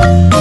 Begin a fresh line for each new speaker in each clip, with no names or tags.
Thank.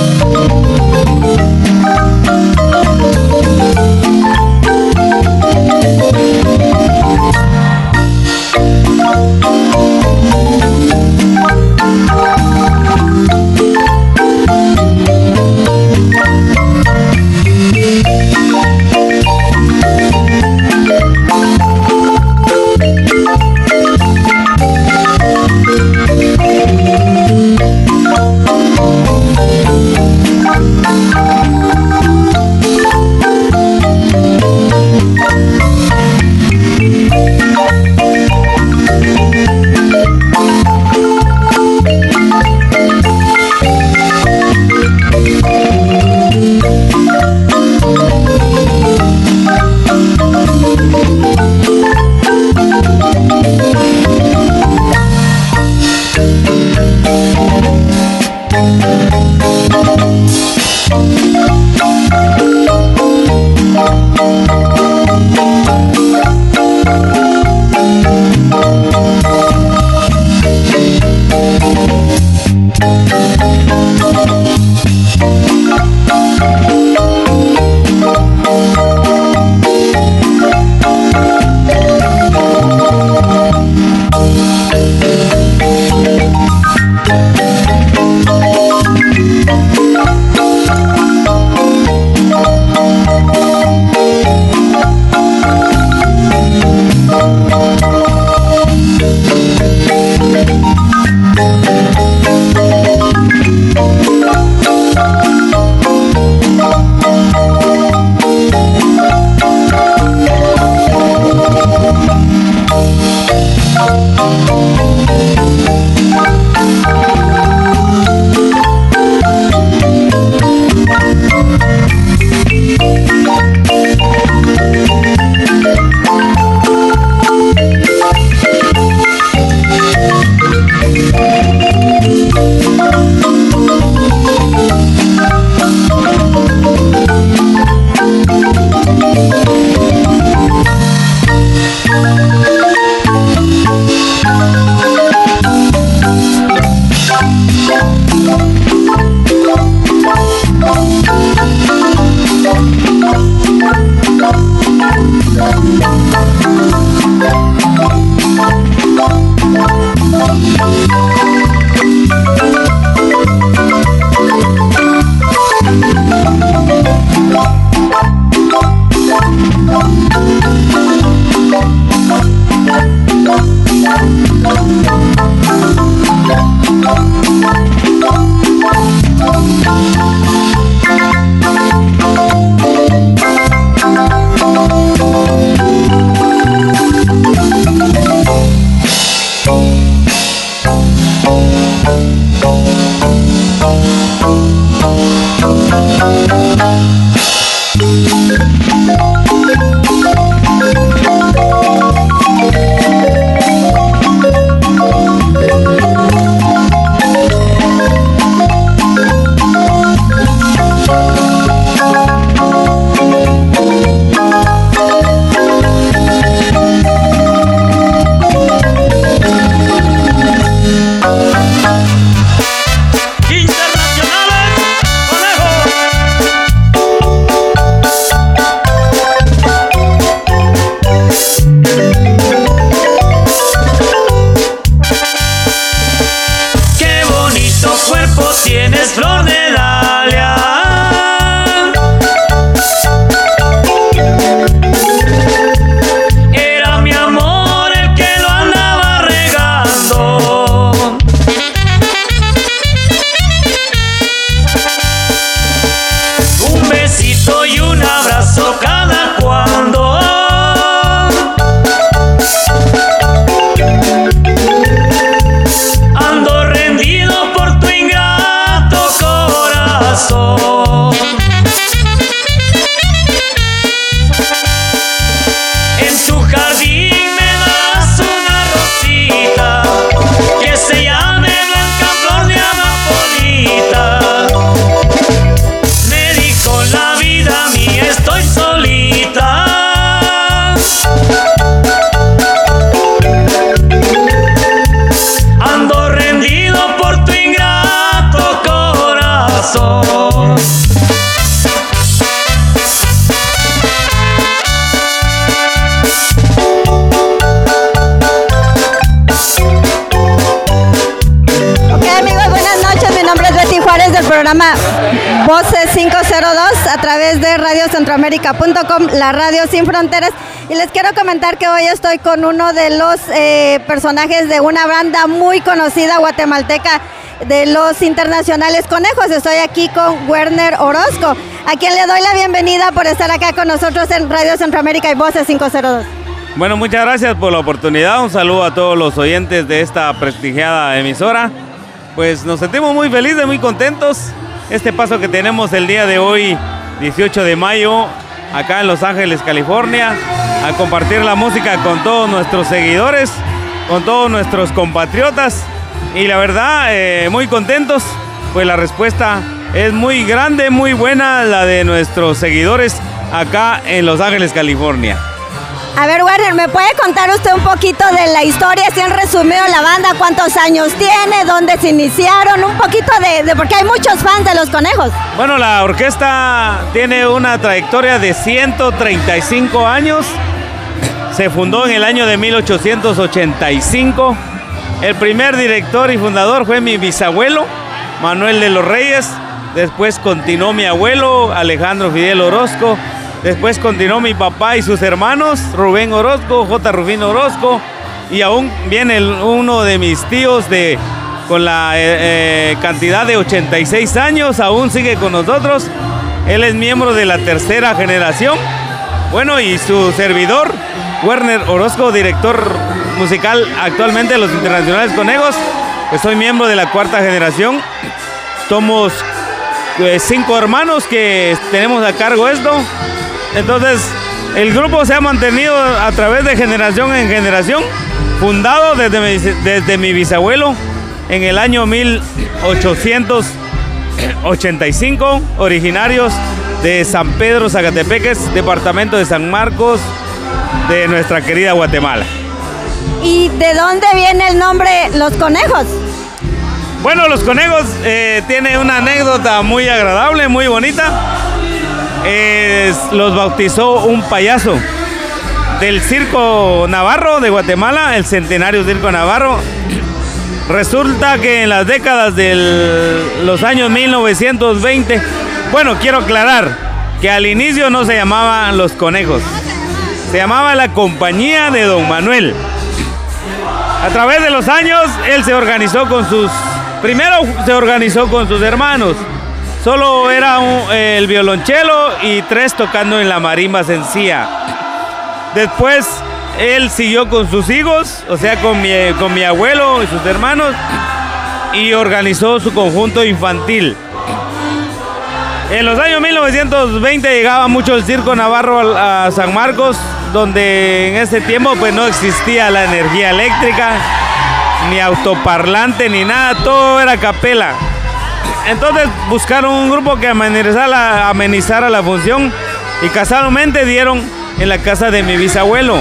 La radio sin fronteras. Y les quiero comentar que hoy estoy con uno de los eh, personajes de una banda muy conocida guatemalteca de los internacionales conejos. Estoy aquí con Werner Orozco, a quien le doy la bienvenida por estar acá con nosotros en Radio Centroamérica y Voces 502.
Bueno, muchas gracias por la oportunidad. Un saludo a todos los oyentes de esta prestigiada emisora. Pues nos sentimos muy felices, muy contentos. Este paso que tenemos el día de hoy, 18 de mayo, acá en Los Ángeles, California, a compartir la música con todos nuestros seguidores, con todos nuestros compatriotas. Y la verdad, eh, muy contentos, pues la respuesta es muy grande, muy buena, la de nuestros seguidores acá en Los Ángeles, California.
A ver, Werner, ¿me puede contar usted un poquito de la historia, si han resumido la banda, cuántos años tiene, dónde se iniciaron, un poquito de, de, porque hay muchos fans de los conejos?
Bueno, la orquesta tiene una trayectoria de 135 años. Se fundó en el año de 1885. El primer director y fundador fue mi bisabuelo, Manuel de los Reyes. Después continuó mi abuelo, Alejandro Fidel Orozco. Después continuó mi papá y sus hermanos, Rubén Orozco, J. Rufino Orozco. Y aún viene uno de mis tíos de, con la eh, eh, cantidad de 86 años, aún sigue con nosotros. Él es miembro de la tercera generación. Bueno, y su servidor, Werner Orozco, director musical actualmente de los Internacionales Conejos. Pues soy miembro de la cuarta generación. Somos pues, cinco hermanos que tenemos a cargo esto. Entonces, el grupo se ha mantenido a través de generación en generación, fundado desde mi, desde mi bisabuelo en el año 1885, originarios de San Pedro Zacatepeques, departamento de San Marcos, de nuestra querida Guatemala.
¿Y de dónde viene el nombre Los Conejos?
Bueno, Los Conejos eh, tiene una anécdota muy agradable, muy bonita los bautizó un payaso del Circo Navarro de Guatemala, el Centenario Circo Navarro. Resulta que en las décadas de los años 1920, bueno, quiero aclarar que al inicio no se llamaban los conejos, se llamaba la Compañía de Don Manuel. A través de los años, él se organizó con sus, primero se organizó con sus hermanos, Solo era un, el violonchelo y tres tocando en la marimba sencilla. Después él siguió con sus hijos, o sea, con mi, con mi abuelo y sus hermanos, y organizó su conjunto infantil. En los años 1920 llegaba mucho el circo navarro a San Marcos, donde en ese tiempo pues no existía la energía eléctrica, ni autoparlante, ni nada, todo era capela. Entonces buscaron un grupo que amenizara, la función y casualmente dieron en la casa de mi bisabuelo.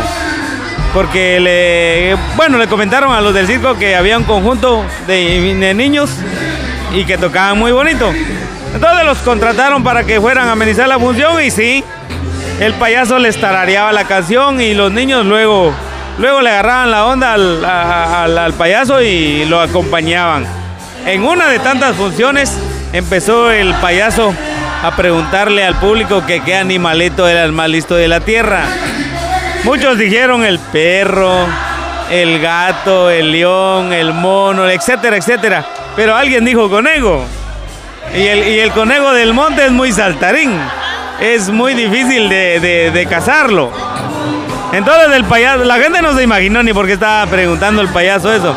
Porque le, bueno, le comentaron a los del circo que había un conjunto de, niños y que tocaban muy bonito. Entonces los contrataron para que fueran a amenizar la función y sí, el payaso les tarareaba la canción y los niños luego, luego le agarraban la onda al, al payaso y lo acompañaban. En una de tantas funciones empezó el payaso a preguntarle al público que qué animalito era el más listo de la tierra. Muchos dijeron el perro, el gato, el león, el mono, etcétera, etcétera. Pero alguien dijo conejo. Y el, y el conejo del monte es muy saltarín. Es muy difícil de, de, de cazarlo. Entonces el payaso, la gente no se imaginó ni por qué estaba preguntando el payaso eso.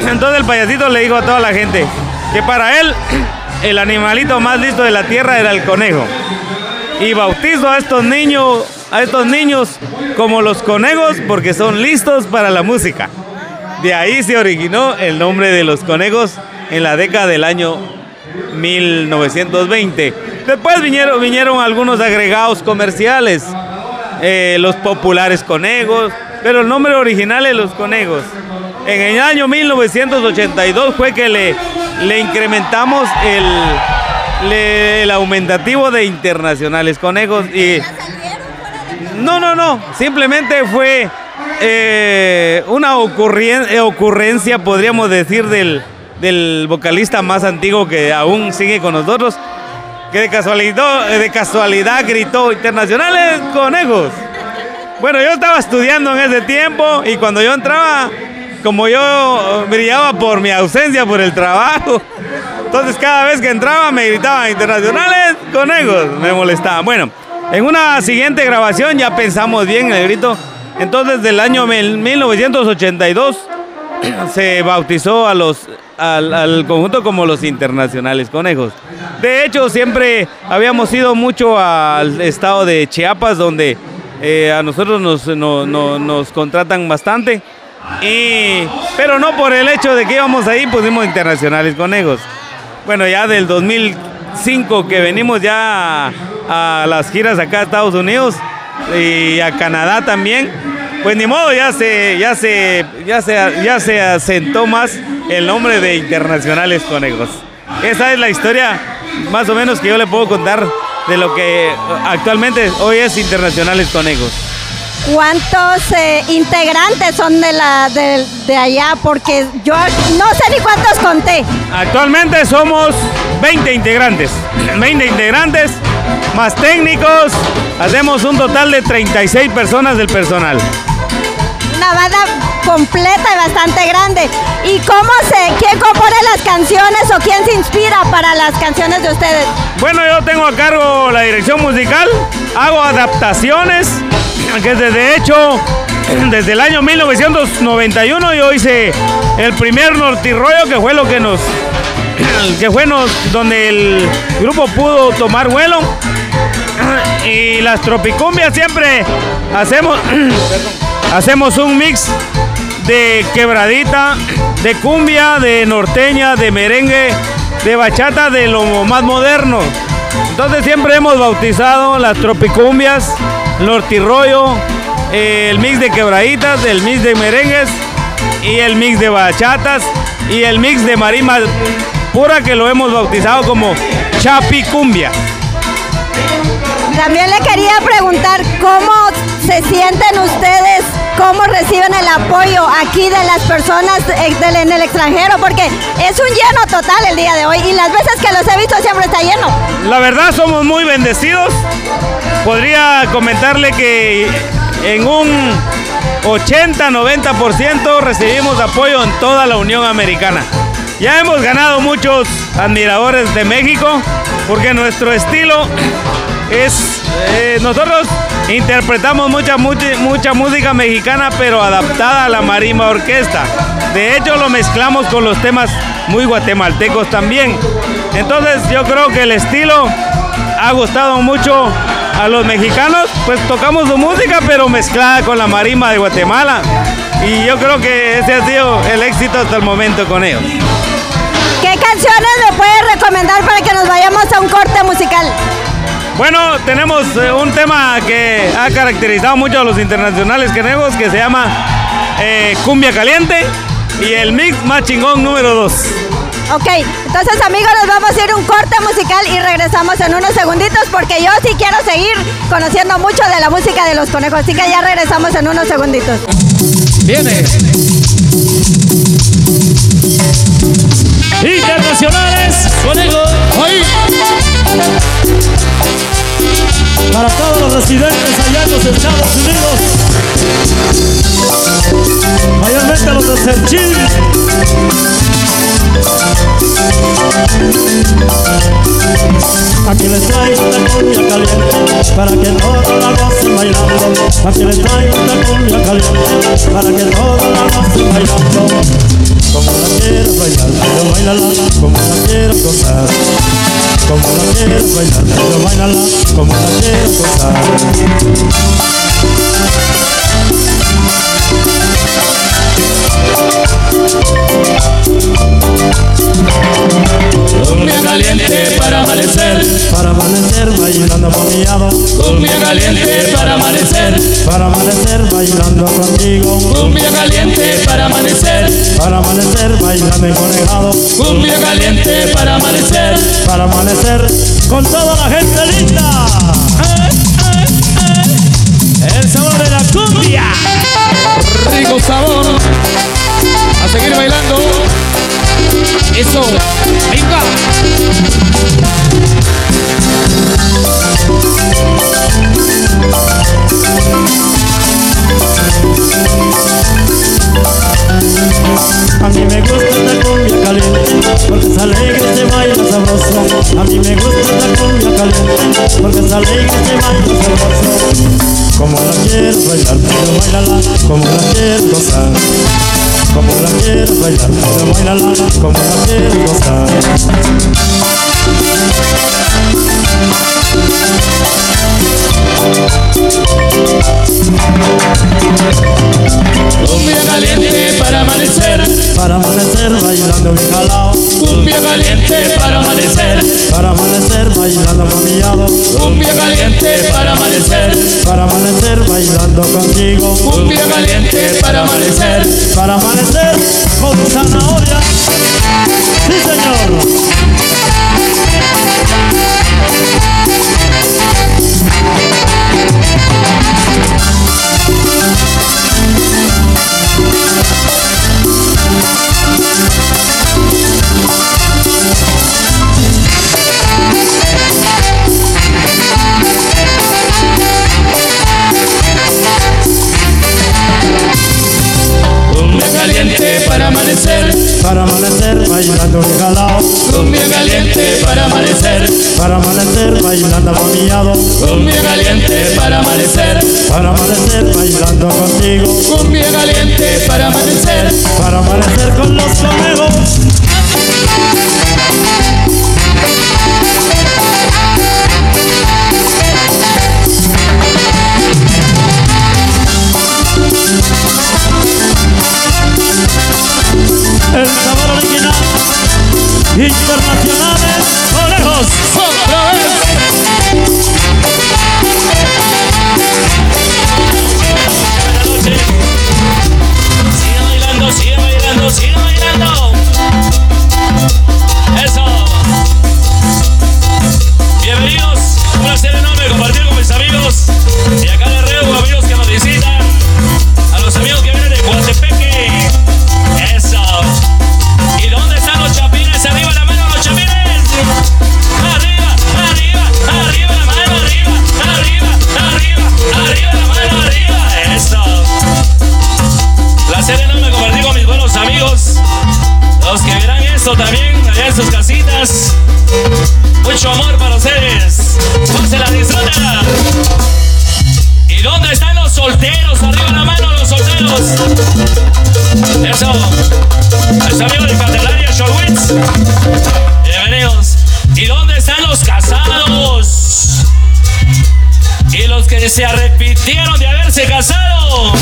Entonces el payasito le dijo a toda la gente que para él el animalito más listo de la tierra era el conejo. Y bautizo a estos niños, a estos niños como los conejos porque son listos para la música. De ahí se originó el nombre de los conejos en la década del año 1920. Después vinieron, algunos agregados comerciales, eh, los populares conejos, pero el nombre original es los conejos. En el año 1982 fue que le, le incrementamos el, le, el aumentativo de internacionales conejos y no, no, no, simplemente fue eh, una ocurrencia, ocurrencia, podríamos decir, del, del vocalista más antiguo que aún sigue con nosotros, que de casualidad, de casualidad gritó internacionales conejos. Bueno, yo estaba estudiando en ese tiempo y cuando yo entraba, como yo brillaba por mi ausencia, por el trabajo, entonces cada vez que entraba me gritaban internacionales conejos, me molestaban. Bueno, en una siguiente grabación ya pensamos bien en el grito. Entonces del año 1982 se bautizó al, conjunto como los internacionales conejos. De hecho, siempre habíamos ido mucho al estado de Chiapas, donde eh, a nosotros nos, nos contratan bastante. Y, pero no por el hecho de que íbamos ahí, pusimos internacionales conejos. Bueno, ya del 2005 que venimos ya a, a las giras acá a Estados Unidos y a Canadá también pues ni modo, ya se, ya se, ya se, ya se asentó más el nombre de Internacionales Conejos. Esa es la historia más o menos que yo le puedo contar de lo que actualmente hoy es Internacionales Conejos.
¿Cuántos eh, integrantes son de, la, de, de, allá? Porque yo no sé ni cuántos conté.
Actualmente somos 20 integrantes. 20 integrantes, más técnicos. Hacemos un total de 36 personas del personal
una banda completa y bastante grande. ¿Y cómo se, quién compone las canciones o quién se inspira para las canciones de ustedes?
Bueno, yo tengo a cargo la dirección musical, hago adaptaciones, que desde hecho, desde el año 1991 yo hice el primer Nortirroyo, que fue lo que nos, que fue donde el grupo pudo tomar vuelo. Y las tropicumbias siempre hacemos Hacemos un mix de quebradita, de cumbia, de norteña, de merengue, de bachata, de lo más moderno. Entonces siempre hemos bautizado las tropicumbias, nortirroyo, el mix de quebraditas, el mix de merengues y el mix de bachatas y el mix de marima pura que lo hemos bautizado como chapicumbia.
También le quería preguntar cómo se sienten ustedes, cómo reciben el apoyo aquí de las personas en el extranjero, porque es un lleno total el día de hoy y las veces que los he visto siempre está lleno.
La verdad somos muy bendecidos. Podría comentarle que en un 80-90% recibimos apoyo en toda la Unión Americana. Ya hemos ganado muchos admiradores de México porque nuestro estilo es eh, nosotros interpretamos mucha, mucha, música mexicana pero adaptada a la marimba orquesta. De hecho lo mezclamos con los temas muy guatemaltecos también. Entonces yo creo que el estilo ha gustado mucho a los mexicanos, pues tocamos su música pero mezclada con la marimba de Guatemala. Y yo creo que ese ha sido el éxito hasta el momento con ellos.
¿Qué canciones me puedes recomendar para que nos vayamos a un corte musical?
Bueno, tenemos eh, un tema que ha caracterizado mucho a los internacionales quenegos que se llama eh, Cumbia Caliente y el mix más chingón número 2.
Ok, entonces amigos, nos vamos a ir un corte musical y regresamos en unos segunditos porque yo sí quiero seguir conociendo mucho de la música de los conejos, así que ya regresamos en unos segunditos.
Viene. Internacionales, conejos. Hoy para todos los residentes allá en los Estados Unidos, mayormente los de Serchín. Aquí les traigo una cumbia caliente para que todos la gocen bailando. Aquí les traigo una cumbia caliente para que todos la gocen bailando. Como la quiero bailar, yo bailala, como la quiero gozar. Como la quieres bailar, pero bailala. Como la quieres gozar. Cumbia caliente para amanecer, para amanecer bailando con mi Cumbia caliente para amanecer, para amanecer bailando contigo. Cumbia caliente para amanecer, para amanecer bailando enconejado. Cumbia caliente para amanecer, para amanecer con toda la gente linda.
Show. como la quiero gozar.
Cumbia caliente para amanecer,
para amanecer bailando bien jalao.
Cumbia caliente para amanecer,
para amanecer bailando mamillado.
Cumbia caliente para amanecer,
para amanecer bailando contigo. Un
Cumbia caliente para amanecer,
para amanecer
pasó? ¿Está amigo del Candelaria Showitz? Bienvenidos. ¿Y dónde están los casados? Y los que se arrepintieron de haberse casado.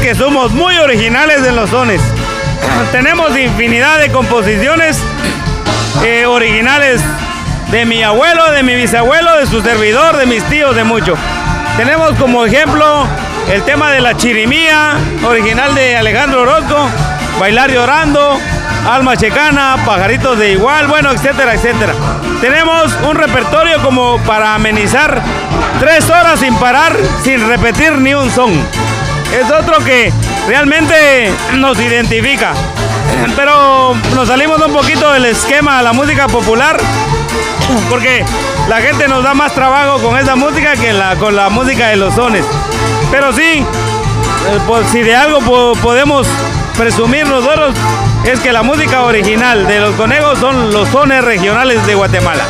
Que
somos muy originales en los sones. Tenemos infinidad de composiciones eh, originales de mi abuelo, de mi bisabuelo, de su servidor, de mis tíos, de mucho. Tenemos como ejemplo el tema de la chirimía, original de Alejandro Orozco, Bailar llorando, Alma Checana, Pajaritos de Igual, bueno, etcétera, etcétera. Tenemos un repertorio como para amenizar tres horas sin parar, sin repetir ni un son. Es otro que realmente nos identifica. Pero nos salimos un poquito del esquema de la música popular porque la gente nos da más trabajo con esa música que la, con la música de los sones. Pero sí, eh, pues, si de algo po- podemos presumir nosotros es que la música original de los conejos son los sones regionales de Guatemala.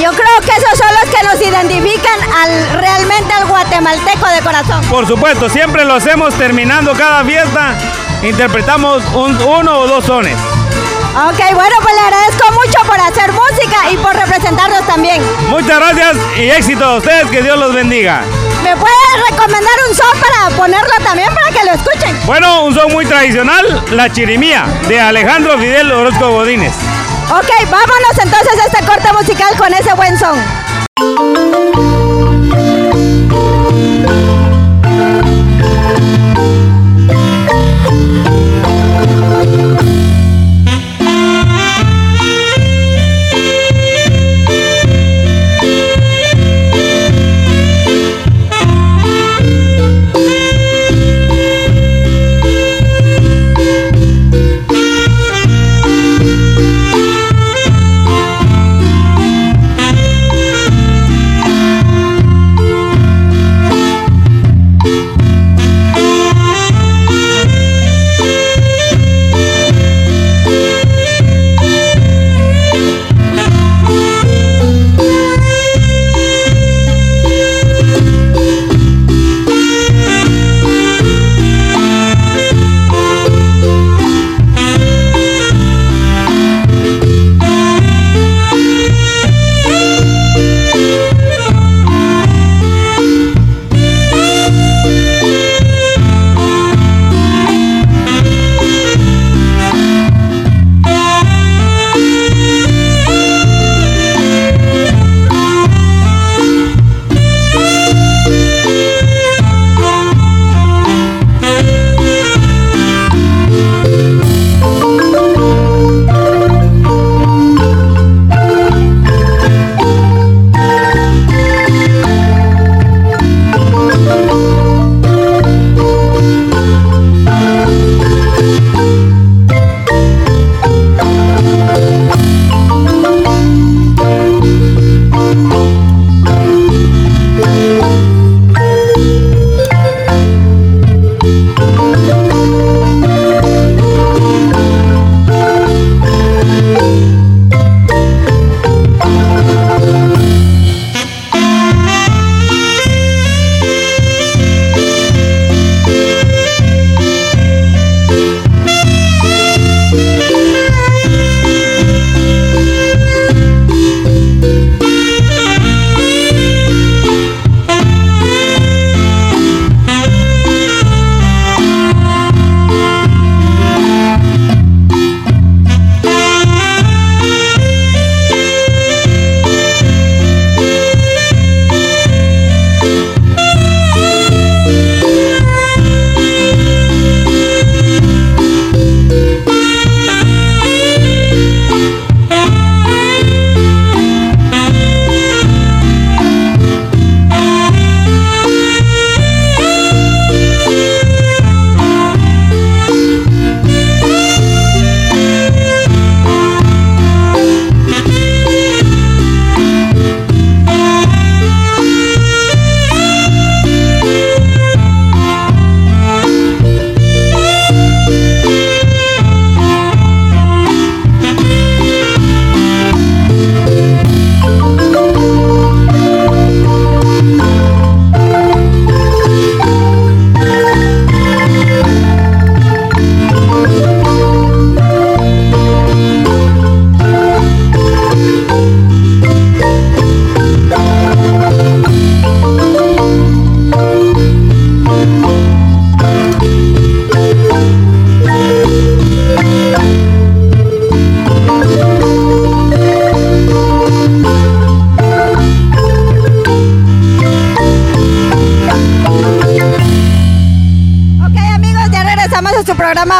Yo creo que esos son los que nos identifican al realmente al guatemalteco de corazón.
Por supuesto, siempre lo hacemos terminando cada fiesta, interpretamos un- uno o dos sones.
Ok, bueno, pues le agradezco mucho por hacer música y por representarnos también.
Muchas gracias y éxito a ustedes, que Dios los bendiga.
¿Me puede recomendar un son para ponerlo también para que lo escuchen?
Bueno, un son muy tradicional, la chirimía, de Alejandro Fidel Orozco Godínez.
Ok, vámonos entonces a este corte musical con ese buen son.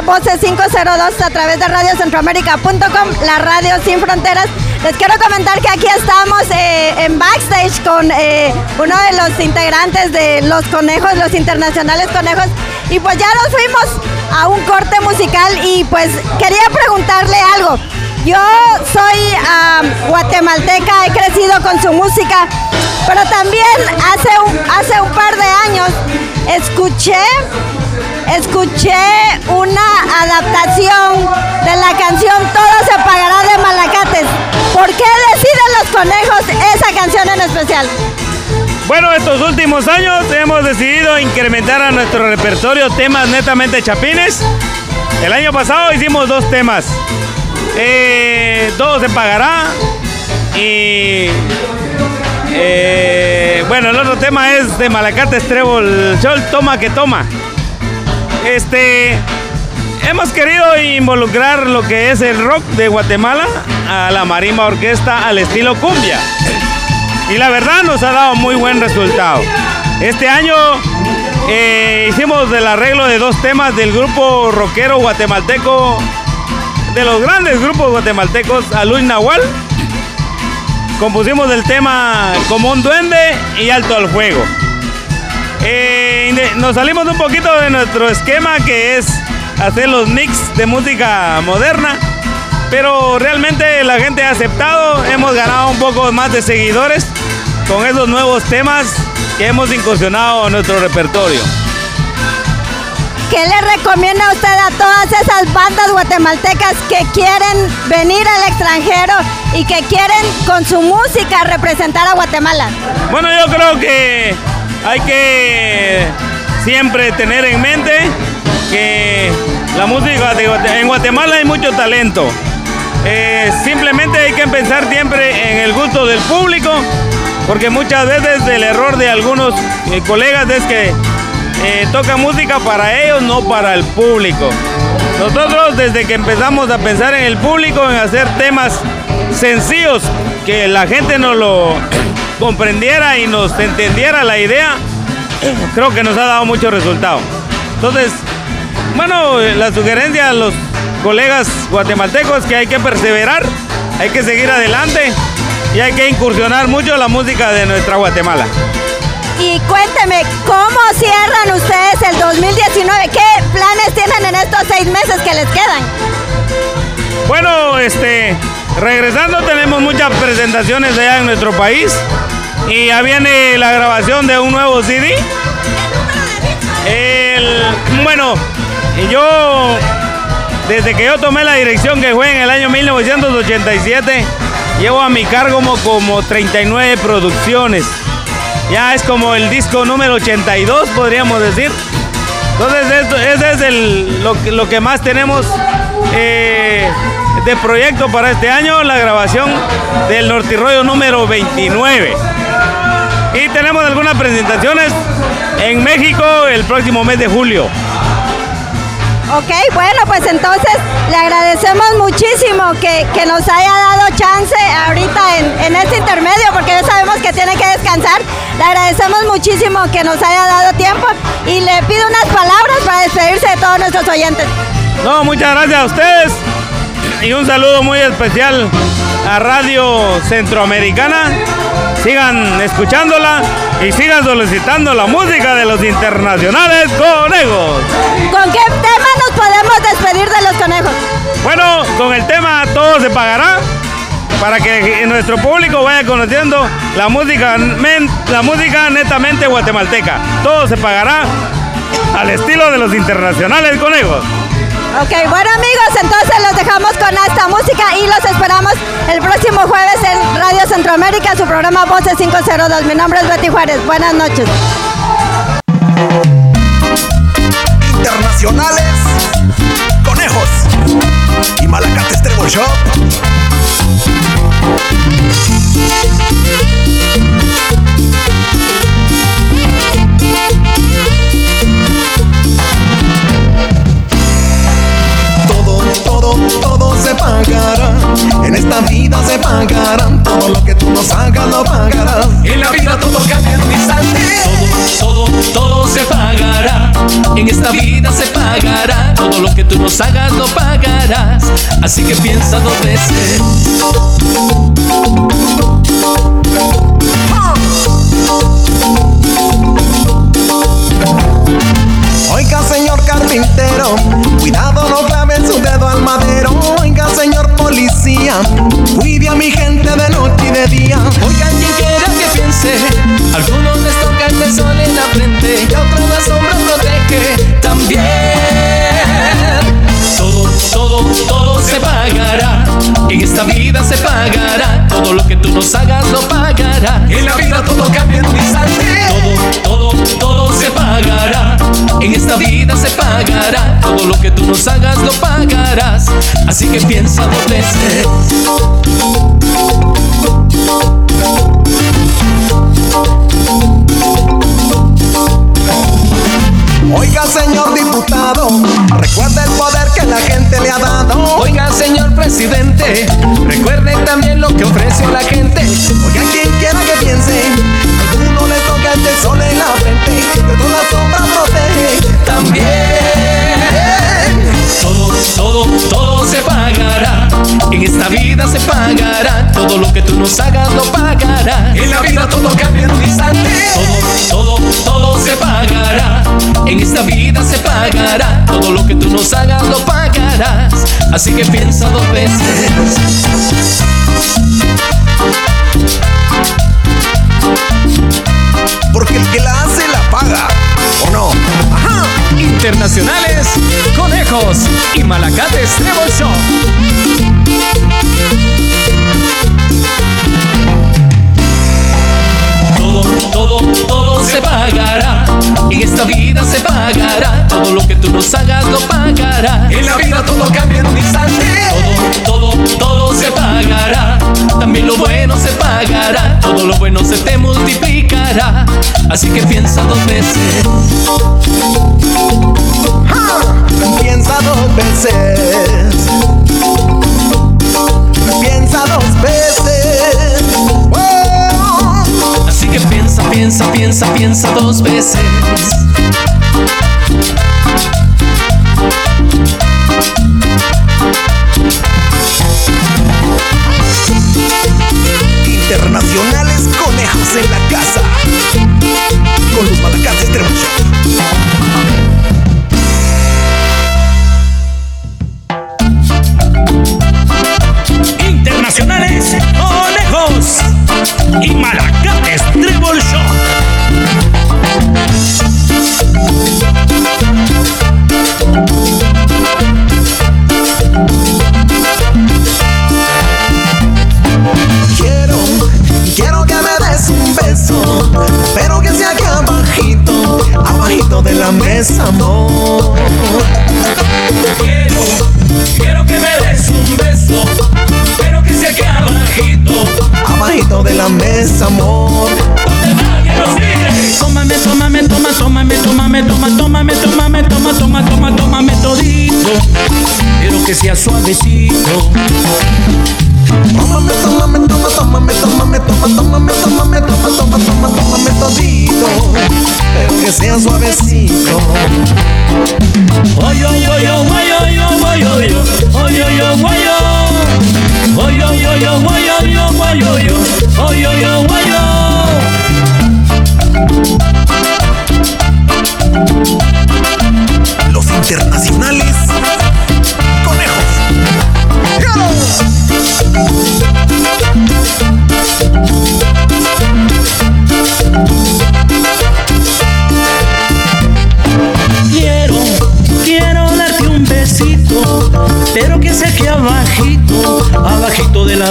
Voces 502 a través de radiocentroamérica.com, la radio sin fronteras. Les quiero comentar que aquí estamos eh, en backstage con eh, uno de los integrantes de Los Conejos, los internacionales conejos. Y pues ya nos fuimos a un corte musical y pues quería preguntarle algo. Yo soy guatemalteca, he crecido con su música, pero también hace un, hace un escuché una adaptación de la canción Todo se pagará de Malacates. ¿Por qué deciden los conejos esa canción en especial?
Bueno, estos últimos años hemos decidido incrementar a nuestro repertorio temas netamente chapines. El año pasado hicimos dos temas. Eh, todo se pagará. Y eh, bueno, el otro tema es de Malacate Trébol Sol, toma que toma. Este hemos querido involucrar lo que es el rock de Guatemala a la marimba orquesta al estilo cumbia. Y la verdad nos ha dado muy buen resultado. Este año eh, hicimos el arreglo de dos temas del grupo rockero guatemalteco de los grandes grupos guatemaltecos, Luis Nahual. Compusimos el tema Como un duende y Alto al fuego. Eh, nos salimos un poquito de nuestro esquema que es hacer los mix de música moderna, pero realmente la gente ha aceptado, hemos ganado un poco más de seguidores con esos nuevos temas que hemos incursionado en nuestro repertorio.
¿Qué le recomienda usted a todas esas bandas guatemaltecas que quieren venir al extranjero y que quieren con su música representar a Guatemala?
Bueno, yo creo que hay que siempre tener en mente que la música en Guatemala hay mucho talento. Eh, simplemente hay que pensar siempre en el gusto del público, porque muchas veces el error de algunos eh, colegas es que eh, toca música para ellos, no para el público. Nosotros desde que empezamos a pensar en el público, en hacer temas sencillos, que la gente nos lo comprendiera y nos entendiera la idea, creo que nos ha dado mucho resultado. Entonces, bueno, la sugerencia a los colegas guatemaltecos que hay que perseverar, hay que seguir adelante y hay que incursionar mucho la música de nuestra Guatemala.
Y cuénteme, ¿cómo cierran ustedes el 2019? ¿Qué planes tienen en estos seis meses que les quedan?
Bueno, este, regresando tenemos muchas presentaciones allá en nuestro país y ya viene la grabación de un nuevo CD. El, bueno, yo, desde que yo tomé la dirección que fue en el año 1987, llevo a mi cargo como, como 39 producciones. Ya es como el disco número 82, podríamos decir. Entonces, esto, es lo, que más tenemos eh, de proyecto para este año, la grabación del Nortirroyo número 29. Y tenemos algunas presentaciones en México el próximo mes de julio.
Ok, bueno, pues entonces le agradecemos muchísimo que, nos haya dado chance ahorita en, este intermedio, porque ya sabemos que tiene que descansar. Le agradecemos muchísimo que nos haya dado tiempo y le pido unas palabras para despedirse de todos nuestros oyentes.
No, muchas gracias a ustedes y un saludo muy especial a Radio Centroamericana. Sigan escuchándola y sigan solicitando la música de los internacionales conejos.
¿Con qué tema nos podemos despedir de los conejos?
Bueno, con el tema Todo se pagará para que nuestro público vaya conociendo la música, la música netamente guatemalteca. Todo se pagará al estilo de los internacionales conejos.
Ok, bueno amigos, entonces los dejamos con esta música y los esperamos el próximo jueves en Radio Centroamérica, su programa Voces 502. Mi nombre es Betty Juárez. Buenas noches.
Internacionales, conejos y Malacates Trevor Shop. En esta vida se pagarán. Todo lo que tú nos hagas lo pagarás.
En la vida todo cambia en un instante. Todo, todo, todo se pagará.
En esta vida se pagará. Todo lo que tú nos hagas lo pagarás. Así que piensa dos veces.
Oiga, señor carpintero, cuidado no clave su dedo al madero. Oiga, señor policía, cuide a mi gente de noche y de día.
Oiga, quien quiera que piense, algunos les toca el sol en la frente y a otros la sombra protege también. Todo, todo, todo se pagará. En esta vida se pagará. Todo lo que tú nos hagas lo pagará.
En la vida todo cambia en un instante.
Todo, todo, todo se pagará. En esta vida se pagará. Todo lo que tú nos hagas lo pagarás. Así que piensa dos veces.
Oiga, señor diputado, recuerda el poder que la gente
presidente, recuerde también lo que ofrece la gente.
Oiga, quien quiera que piense, alguno le toca el sol en la frente, pero la sombra protege
También. Todo, todo, se pagará. En esta vida se pagará. Todo lo que tú nos hagas lo pagarás.
En la vida todo cambia en un instante.
Todo, todo, todo se pagará. En esta vida se pagará. Todo lo que tú nos hagas lo pagarás. Así que piensa dos veces.
Porque el que la hace la paga, ¿o no? Ajá.
Internacionales, conejos y malacates Trevor Show. Todo, todo, se pagará. En esta vida se pagará. Todo lo que tú nos hagas lo pagarás.
En la vida todo cambia en un instante.
Todo, todo, todo se pagará. También lo bueno se pagará. Todo lo bueno se te multiplicará. Así que piensa dos veces.
¡Ja! Piensa dos veces.
Que
sea
suavecito. Oy, oy, oy, oy, oy, oy, oy, oy, oy, oy, oy, oy.
Los internacionales conejos.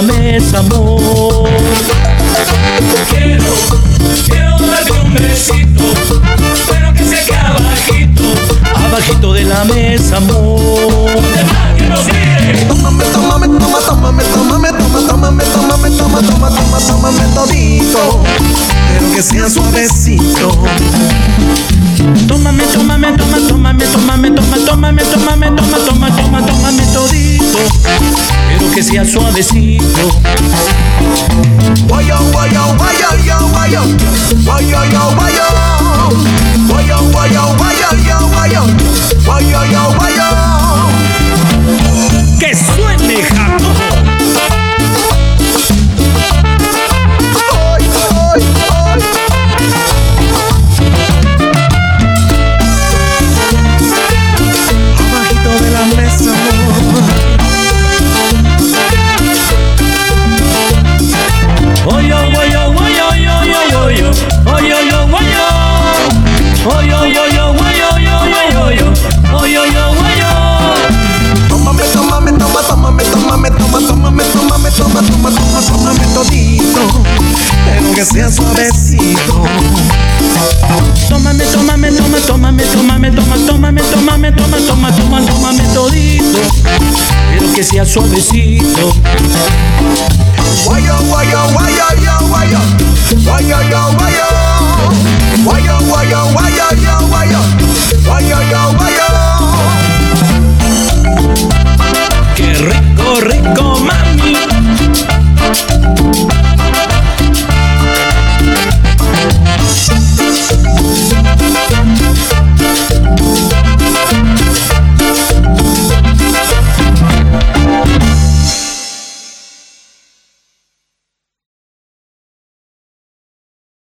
Mesa, amor.
Quiero, quiero darte un besito, pero que sea aquí Abajito
de la mesa, amor.
Tómame, tómame, toma, tómame, tómame, toma, tómame, tómame, toma, toma, toma, tómame todito. Pero que sea suavecito.
Tómame, tómame, toma, tómame, tómame, toma, tómame, tómame, toma, toma, toma, tómame todito. Pero que sea suavecito.
Guayo, guayo, guayo, yo, guayo. Guayo, yo, guayo. Why yo, why yo, why yo, yo, why yo, why yo, yo, why yo. Suavecito.